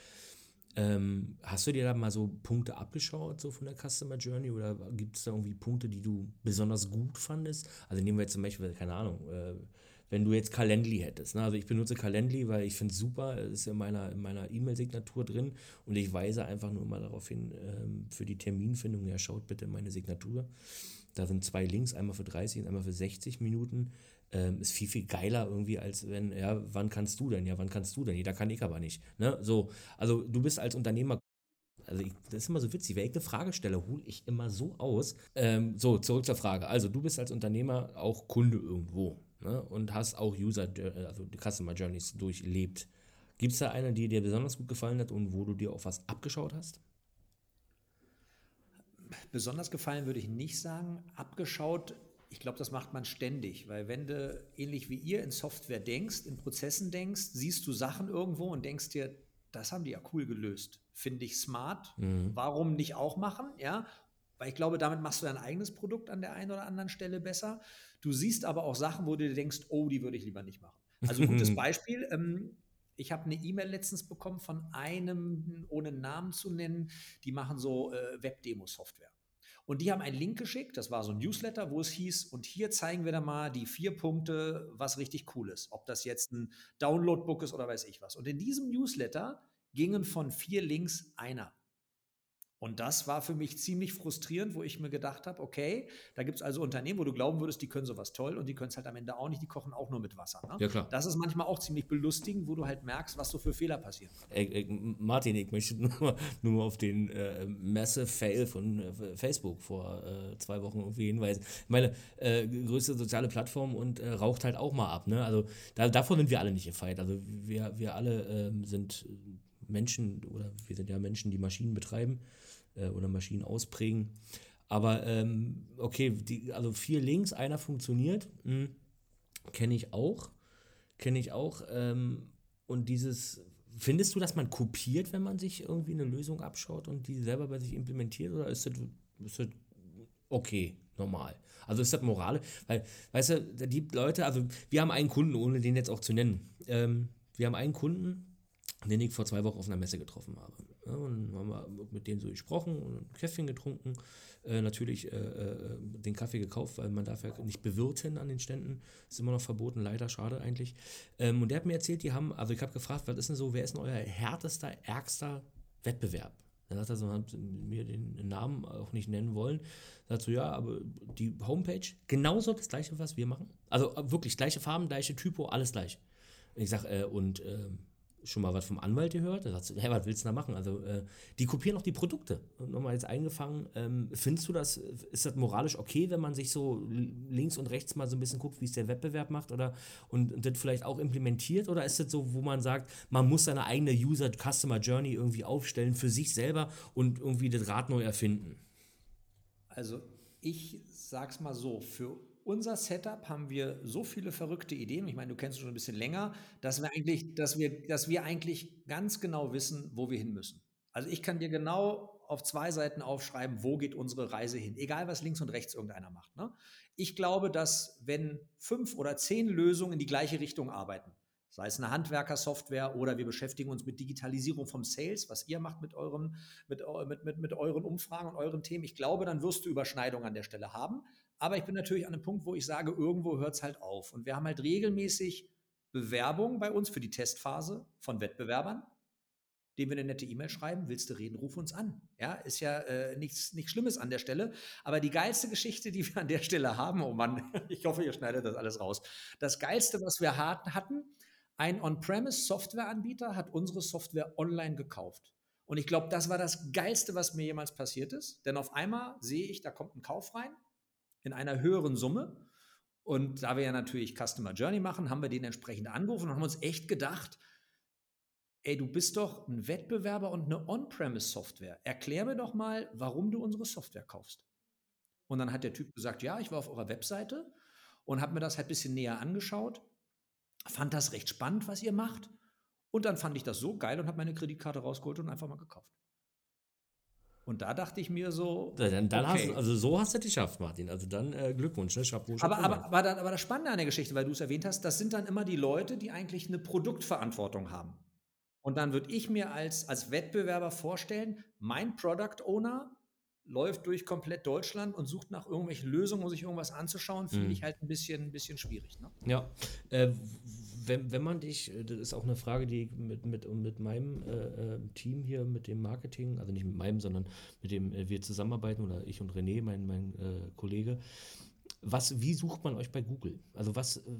Ähm, hast du dir da mal so Punkte abgeschaut, so von der Customer Journey, oder gibt es da irgendwie Punkte, die du besonders gut fandest? Also nehmen wir jetzt zum Beispiel, keine Ahnung, äh, wenn du jetzt Calendly hättest. Ne? Also ich benutze Calendly, weil ich finde es super, es ist in meiner in meiner E-Mail-Signatur drin und ich weise einfach nur mal darauf hin, ähm, für die Terminfindung, ja, schaut bitte in meine Signatur. Da sind zwei Links, einmal für 30 und einmal für 60 Minuten ähm, ist viel, viel geiler irgendwie, als wenn, ja, wann kannst du denn? Ja, wann kannst du denn? Jeder kann ich aber nicht. Ne? So, also du bist als Unternehmer also ich, das ist immer so witzig, wenn ich eine Frage stelle, hole ich immer so aus. Ähm, so, zurück zur Frage. Also du bist als Unternehmer auch Kunde irgendwo ne? und hast auch User, also die Customer Journeys durchlebt. Gibt es da eine, die dir besonders gut gefallen hat und wo du dir auch was abgeschaut hast? Besonders gefallen würde ich nicht sagen. Abgeschaut ich glaube, das macht man ständig, weil wenn du ähnlich wie ihr in Software denkst, in Prozessen denkst, siehst du Sachen irgendwo und denkst dir, das haben die ja cool gelöst. Finde ich smart. Mhm. Warum nicht auch machen? Ja, weil ich glaube, damit machst du dein eigenes Produkt an der einen oder anderen Stelle besser. Du siehst aber auch Sachen, wo du dir denkst, oh, die würde ich lieber nicht machen. Also gutes Beispiel. Ähm, ich habe eine E-Mail letztens bekommen von einem, ohne Namen zu nennen, die machen so äh, Webdemo-Software. Und die haben einen Link geschickt, das war so ein Newsletter, wo es hieß, und hier zeigen wir dann mal die vier Punkte, was richtig cool ist. Ob das jetzt ein Downloadbook ist oder weiß ich was. Und in diesem Newsletter gingen von vier Links einer. Und das war für mich ziemlich frustrierend, wo ich mir gedacht habe, okay, da gibt es also Unternehmen, wo du glauben würdest, die können sowas toll und die können es halt am Ende auch nicht, die kochen auch nur mit Wasser. Ne? Ja, klar. Das ist manchmal auch ziemlich belustigend, wo du halt merkst, was so für Fehler passieren. Ey, ey, Martin, ich möchte nur, nur auf den äh, Massive Fail von äh, Facebook vor äh, zwei Wochen irgendwie hinweisen. Ich meine, äh, größte soziale Plattform und äh, raucht halt auch mal ab. Ne? Also da, davon sind wir alle nicht gefeit. Also wir, wir alle ähm, sind Menschen oder wir sind ja Menschen, die Maschinen betreiben äh, oder Maschinen ausprägen. Aber ähm, okay, die, also vier Links, einer funktioniert, hm, kenne ich auch. Kenne ich auch. Ähm, und dieses, findest du, dass man kopiert, wenn man sich irgendwie eine Lösung abschaut und die selber bei sich implementiert? Oder ist das, ist das okay, normal? Also ist das Moral? Weil, weißt du, die Leute, also wir haben einen Kunden, ohne den jetzt auch zu nennen. Ähm, wir haben einen Kunden, den ich vor zwei Wochen auf einer Messe getroffen habe. Ja, und haben wir mit denen so gesprochen und ein Käffchen getrunken. Äh, natürlich äh, äh, den Kaffee gekauft, weil man darf ja nicht bewirten an den Ständen. Ist immer noch verboten, leider, schade eigentlich. Ähm, und der hat mir erzählt, die haben, also ich habe gefragt, was ist denn so, wer ist denn euer härtester, ärgster Wettbewerb? Dann hat er so, hat mir den Namen auch nicht nennen wollen. Sagt so, ja, aber die Homepage, genauso das gleiche, was wir machen. Also wirklich gleiche Farben, gleiche Typo, alles gleich. Und ich sage, äh, und schon mal was vom Anwalt gehört? Da sagst du, hey, was willst du da machen? Also, äh, die kopieren auch die Produkte. Und nochmal jetzt eingefangen, ähm, findest du das, ist das moralisch okay, wenn man sich so links und rechts mal so ein bisschen guckt, wie es der Wettbewerb macht oder und, und das vielleicht auch implementiert? Oder ist das so, wo man sagt, man muss seine eigene User-Customer-Journey irgendwie aufstellen für sich selber und irgendwie das Rad neu erfinden? Also, ich sag's mal so, für unser Setup haben wir so viele verrückte Ideen, ich meine, du kennst es schon ein bisschen länger, dass wir eigentlich, dass wir, dass wir eigentlich ganz genau wissen, wo wir hin müssen. Also ich kann dir genau auf zwei Seiten aufschreiben, wo geht unsere Reise hin, egal was links und rechts irgendeiner macht. Ne? Ich glaube, dass wenn fünf oder zehn Lösungen in die gleiche Richtung arbeiten, sei es eine Handwerkersoftware oder wir beschäftigen uns mit Digitalisierung vom Sales, was ihr macht mit, eurem, mit, mit, mit, mit euren Umfragen und euren Themen. Ich glaube, dann wirst du Überschneidungen an der Stelle haben. Aber ich bin natürlich an einem Punkt, wo ich sage, irgendwo hört es halt auf. Und wir haben halt regelmäßig Bewerbungen bei uns für die Testphase von Wettbewerbern, denen wir eine nette E-Mail schreiben, willst du reden, ruf uns an. Ja, ist ja äh, nichts, nichts Schlimmes an der Stelle. Aber die geilste Geschichte, die wir an der Stelle haben, oh Mann, ich hoffe, ihr schneidet das alles raus. Das geilste, was wir hatten, ein On-Premise-Softwareanbieter hat unsere Software online gekauft. Und ich glaube, das war das Geilste, was mir jemals passiert ist. Denn auf einmal sehe ich, da kommt ein Kauf rein in einer höheren Summe. Und da wir ja natürlich Customer Journey machen, haben wir den entsprechend angerufen und haben uns echt gedacht, ey, du bist doch ein Wettbewerber und eine On-Premise-Software. Erklär mir doch mal, warum du unsere Software kaufst. Und dann hat der Typ gesagt, ja, ich war auf eurer Webseite und habe mir das halt ein bisschen näher angeschaut, fand das recht spannend, was ihr macht. Und dann fand ich das so geil und habe meine Kreditkarte rausgeholt und einfach mal gekauft. Und da dachte ich mir so. Dann, dann okay. hast, also so hast du es geschafft, Martin. Also dann äh, Glückwunsch, ne? Chapeau, Chapeau aber, aber, aber, aber das Spannende an der Geschichte, weil du es erwähnt hast, das sind dann immer die Leute, die eigentlich eine Produktverantwortung haben. Und dann würde ich mir als, als Wettbewerber vorstellen, mein Product Owner läuft durch komplett Deutschland und sucht nach irgendwelchen Lösungen, um sich irgendwas anzuschauen, finde mhm. ich halt ein bisschen, ein bisschen schwierig. Ne? Ja. Äh, wenn, wenn man dich, äh, das ist auch eine Frage, die mit, mit, mit meinem äh, äh, Team hier, mit dem Marketing, also nicht mit meinem, sondern mit dem äh, wir zusammenarbeiten oder ich und René, mein, mein äh, Kollege, was, wie sucht man euch bei Google? Also was, äh,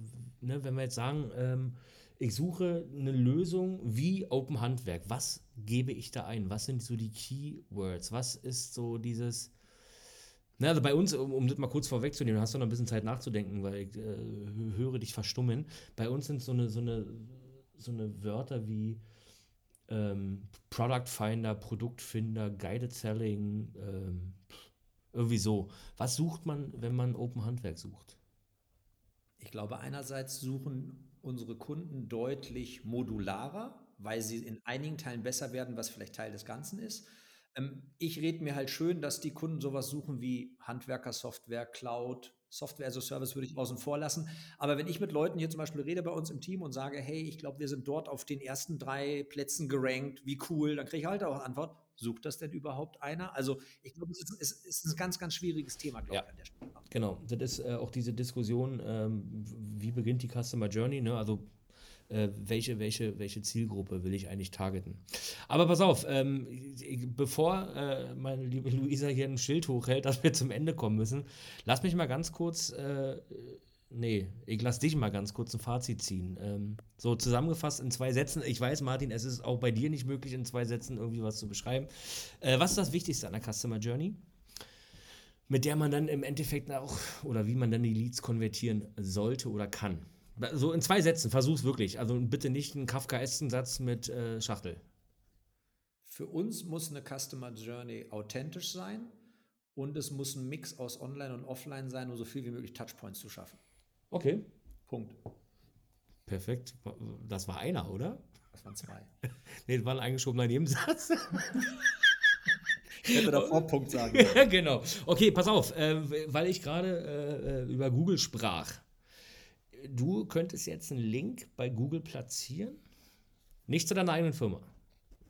ne, wenn wir jetzt sagen, ähm, ich suche eine Lösung wie Open Handwerk, was gebe ich da ein? Was sind so die Keywords? Was ist so dieses, na, also bei uns, um, um, das mal kurz vorwegzunehmen, hast du noch ein bisschen Zeit nachzudenken, weil ich äh, höre dich verstummen. Bei uns sind so eine, so eine, so eine Wörter wie ähm, Product Finder, Produktfinder, Guided Selling, ähm, irgendwie so. Was sucht man, wenn man Open Handwerk sucht? Ich glaube, einerseits suchen unsere Kunden deutlich modularer, weil sie in einigen Teilen besser werden, was vielleicht Teil des Ganzen ist. Ähm, ich rede mir halt schön, dass die Kunden sowas suchen wie Handwerker-Software, Cloud, Software as a Service würde ich außen vor lassen. Aber wenn ich mit Leuten hier zum Beispiel rede bei uns im Team und sage, hey, ich glaube, wir sind dort auf den ersten drei Plätzen gerankt, wie cool, dann kriege ich halt auch Antwort, sucht das denn überhaupt einer? Also ich glaube, es ist, es ist, ein ganz, ganz schwieriges Thema, glaube ja. ich, an der Stelle. Genau, das ist äh, auch diese Diskussion, ähm, wie beginnt die Customer Journey, ne? also äh, welche, welche, welche Zielgruppe will ich eigentlich targeten. Aber pass auf, ähm, bevor äh, meine liebe Luisa hier ein Schild hochhält, dass wir zum Ende kommen müssen, lass mich mal ganz kurz, äh, nee, ich lass dich mal ganz kurz ein Fazit ziehen. Ähm, so zusammengefasst in zwei Sätzen. Ich weiß, Martin, es ist auch bei dir nicht möglich, in zwei Sätzen irgendwie was zu beschreiben. Äh, was ist das Wichtigste an der Customer Journey? mit der man dann im Endeffekt auch, oder wie man dann die Leads konvertieren sollte oder kann. So in zwei Sätzen, versuch's wirklich. Also bitte nicht einen kafkaesken Satz mit äh, Schachtel. Für uns muss eine Customer Journey authentisch sein und es muss ein Mix aus Online und Offline sein, um so viel wie möglich Touchpoints zu schaffen. Okay. Punkt. Perfekt. Das war einer, oder? Das waren zwei. nee, das war ein eingeschobener Nebensatz. Ich hätte davor Punkt sagen. ja, genau. Okay, pass auf, äh, weil ich gerade äh, über Google sprach du könntest jetzt einen Link bei Google platzieren, nicht zu deiner eigenen Firma.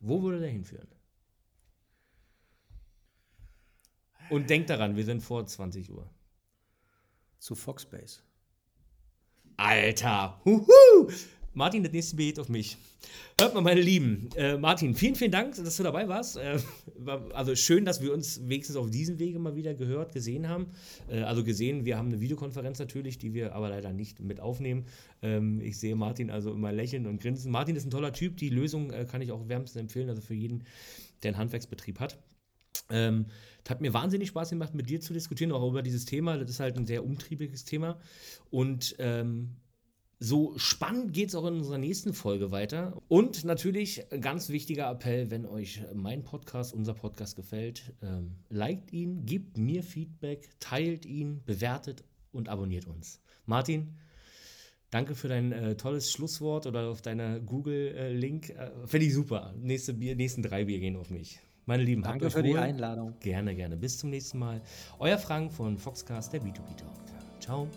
Wo würde der hinführen? Und denk daran, wir sind vor 20 Uhr. Zu Foxbase. Alter! Huhu! Martin, das nächste Bild auf mich. Hört mal, meine Lieben. Äh, Martin, vielen, vielen Dank, dass du dabei warst. Äh, also schön, dass wir uns wenigstens auf diesem Wege mal wieder gehört, gesehen haben. Äh, also gesehen, wir haben eine Videokonferenz natürlich, die wir aber leider nicht mit aufnehmen. Ähm, ich sehe Martin also immer lächeln und grinsen. Martin ist ein toller Typ. Die Lösung äh, kann ich auch wärmstens empfehlen, also für jeden, der einen Handwerksbetrieb hat. Ähm, hat mir wahnsinnig Spaß gemacht, mit dir zu diskutieren, auch über dieses Thema. Das ist halt ein sehr umtriebiges Thema. Und ähm, so spannend geht es auch in unserer nächsten Folge weiter. Und natürlich ganz wichtiger Appell, wenn euch mein Podcast, unser Podcast gefällt, ähm, liked ihn, gebt mir Feedback, teilt ihn, bewertet und abonniert uns. Martin, danke für dein äh, tolles Schlusswort oder auf deiner Google-Link. Äh, Finde ich super. Nächste Bier, nächsten drei Bier gehen auf mich. Meine Lieben, danke für wohl. die Einladung. Gerne, gerne. Bis zum nächsten Mal. Euer Frank von Foxcast, der B2B Talk. Ciao.